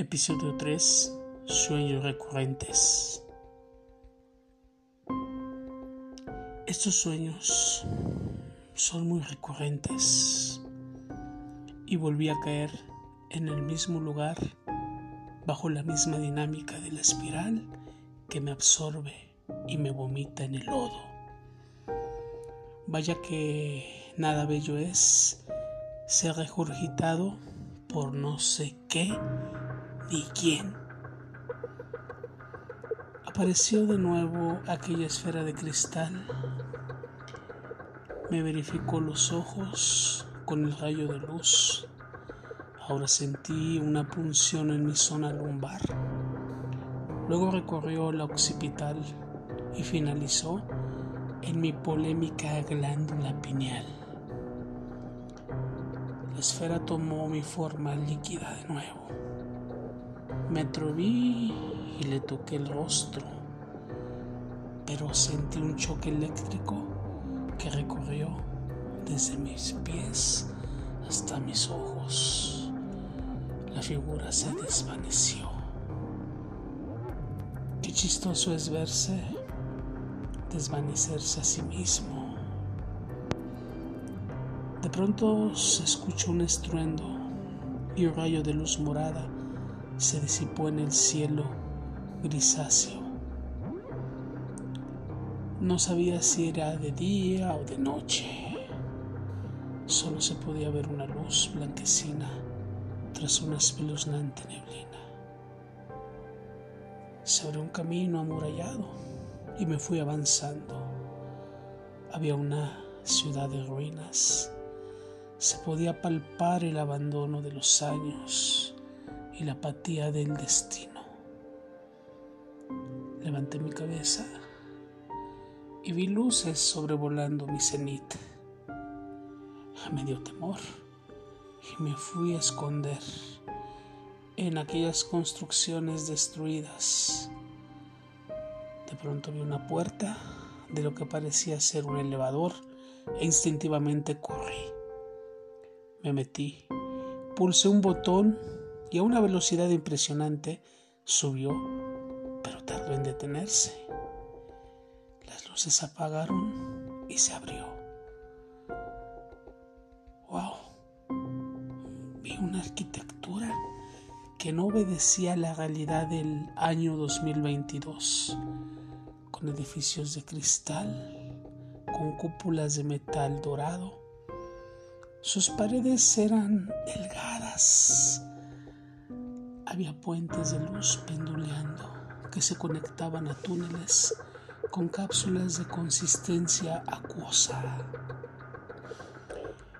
Episodio 3 Sueños recurrentes. Estos sueños son muy recurrentes y volví a caer en el mismo lugar bajo la misma dinámica de la espiral que me absorbe y me vomita en el lodo. Vaya que nada bello es ser regurgitado por no sé qué ni quién. Apareció de nuevo aquella esfera de cristal. Me verificó los ojos con el rayo de luz. Ahora sentí una punción en mi zona lumbar. Luego recorrió la occipital y finalizó en mi polémica glándula pineal. La esfera tomó mi forma líquida de nuevo. Me atreví y le toqué el rostro, pero sentí un choque eléctrico que recorrió desde mis pies hasta mis ojos. La figura se desvaneció. Qué chistoso es verse desvanecerse a sí mismo. De pronto se escuchó un estruendo y un rayo de luz morada se disipó en el cielo grisáceo. No sabía si era de día o de noche. Solo se podía ver una luz blanquecina tras una espeluznante neblina. Se abrió un camino amurallado y me fui avanzando. Había una ciudad de ruinas. Se podía palpar el abandono de los años y la apatía del destino. Levanté mi cabeza y vi luces sobrevolando mi cenit. Me dio temor y me fui a esconder en aquellas construcciones destruidas. De pronto vi una puerta de lo que parecía ser un elevador e instintivamente corrí. Me metí, pulsé un botón y a una velocidad impresionante subió, pero tardó en detenerse. Las luces apagaron y se abrió. ¡Wow! Vi una arquitectura que no obedecía a la realidad del año 2022, con edificios de cristal, con cúpulas de metal dorado. Sus paredes eran delgadas había puentes de luz penduleando que se conectaban a túneles con cápsulas de consistencia acuosa.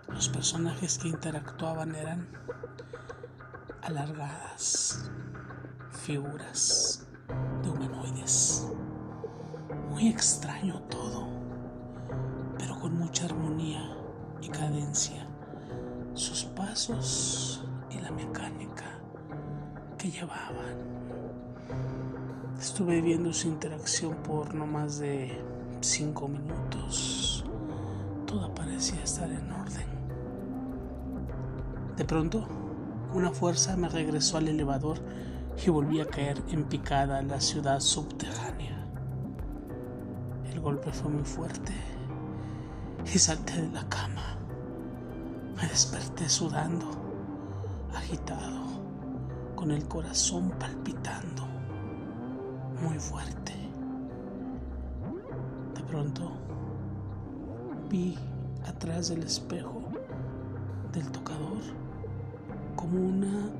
Los personajes que interactuaban eran alargadas figuras de humanoides. Muy extraño todo, pero con mucha armonía y cadencia. Sus pasos y la mecánica que llevaban. Estuve viendo su interacción por no más de cinco minutos. Todo parecía estar en orden. De pronto, una fuerza me regresó al elevador y volví a caer en picada a la ciudad subterránea. El golpe fue muy fuerte y salté de la cama. Me desperté sudando, agitado con el corazón palpitando muy fuerte. De pronto vi atrás del espejo del tocador como una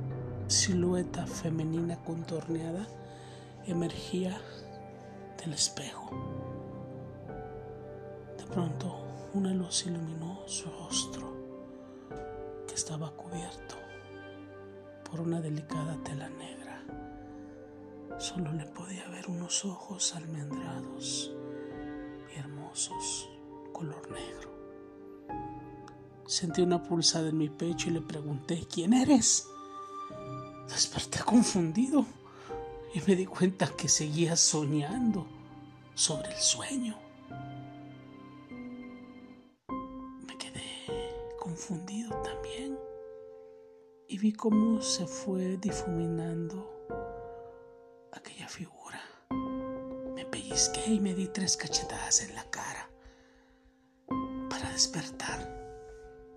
silueta femenina contorneada emergía del espejo. De pronto una luz iluminó su rostro que estaba cubierto por una delicada tela negra. Solo le podía ver unos ojos almendrados y hermosos, color negro. Sentí una pulsada en mi pecho y le pregunté, ¿quién eres? Desperté confundido y me di cuenta que seguía soñando sobre el sueño. Me quedé confundido y vi cómo se fue difuminando aquella figura. Me pellizqué y me di tres cachetadas en la cara para despertar.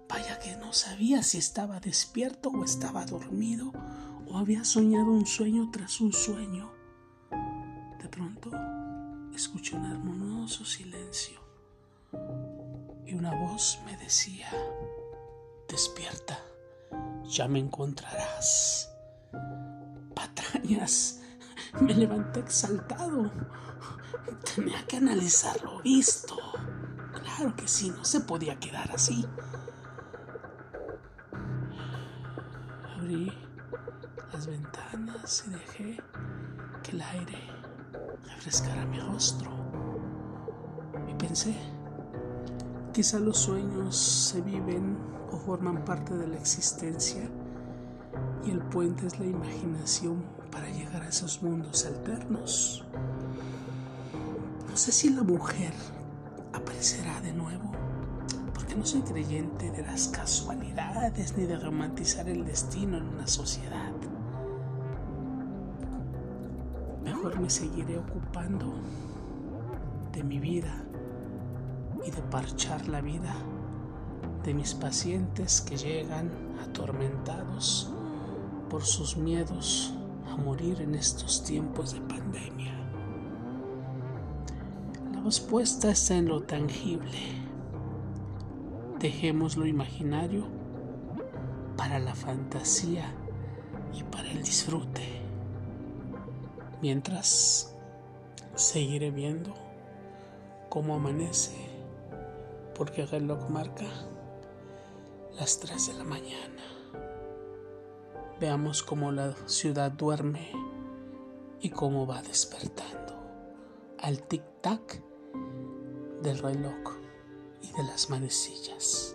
Vaya que no sabía si estaba despierto o estaba dormido o había soñado un sueño tras un sueño. De pronto escuché un armonioso silencio y una voz me decía, despierta, ya me encontrarás. Patrañas, me levanté exaltado. Tenía que analizar lo visto. Claro que sí, no se podía quedar así. Abrí las ventanas y dejé que el aire refrescara mi rostro. Y pensé, quizá los sueños se viven o forman parte de la existencia y el puente es la imaginación para llegar a esos mundos alternos. No sé si la mujer aparecerá de nuevo, porque no soy creyente de las casualidades ni de romantizar el destino en una sociedad. Mejor me seguiré ocupando de mi vida y de parchar la vida de mis pacientes que llegan atormentados por sus miedos a morir en estos tiempos de pandemia. La respuesta está en lo tangible. Dejemos lo imaginario para la fantasía y para el disfrute. Mientras seguiré viendo cómo amanece, porque el reloj marca las 3 de la mañana. Veamos cómo la ciudad duerme y cómo va despertando al tic-tac del reloj y de las manecillas.